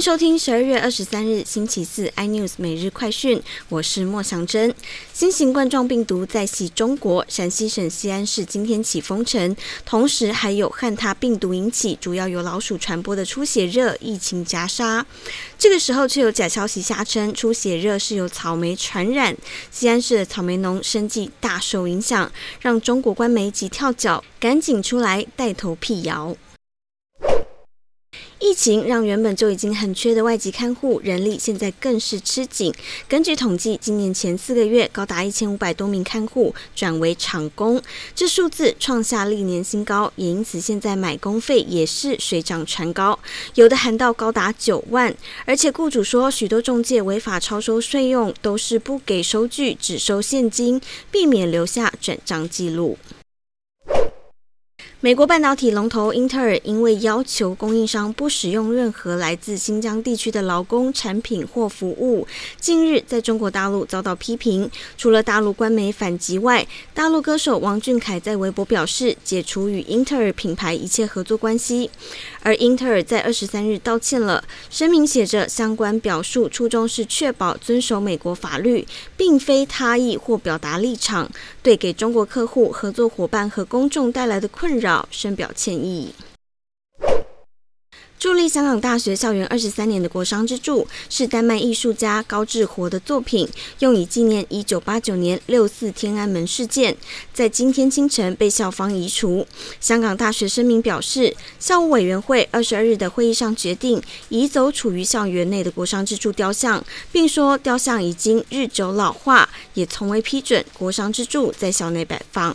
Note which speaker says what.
Speaker 1: 收听十二月二十三日星期四 iNews 每日快讯，我是莫祥珍。新型冠状病毒在袭中国，陕西省西安市今天起封城，同时还有汉他病毒引起主要由老鼠传播的出血热疫情夹杀。这个时候却有假消息瞎称出血热是由草莓传染，西安市的草莓农生计大受影响，让中国官媒急跳脚，赶紧出来带头辟谣。情让原本就已经很缺的外籍看护人力，现在更是吃紧。根据统计，今年前四个月，高达一千五百多名看护转为厂工，这数字创下历年新高。也因此，现在买工费也是水涨船高，有的喊到高达九万。而且雇主说，许多中介违法超收税用，都是不给收据，只收现金，避免留下转账记录。美国半导体龙头英特尔因为要求供应商不使用任何来自新疆地区的劳工产品或服务，近日在中国大陆遭到批评。除了大陆官媒反击外，大陆歌手王俊凯在微博表示解除与英特尔品牌一切合作关系。而英特尔在二十三日道歉了，声明写着相关表述初衷是确保遵守美国法律，并非他意或表达立场，对给中国客户、合作伙伴和公众带来的困扰。深表歉意。伫立香港大学校园二十三年的国殇之柱，是丹麦艺术家高志活的作品，用以纪念一九八九年六四天安门事件。在今天清晨被校方移除。香港大学声明表示，校务委员会二十二日的会议上决定移走处于校园内的国殇之柱雕像，并说雕像已经日久老化，也从未批准国殇之柱在校内摆放。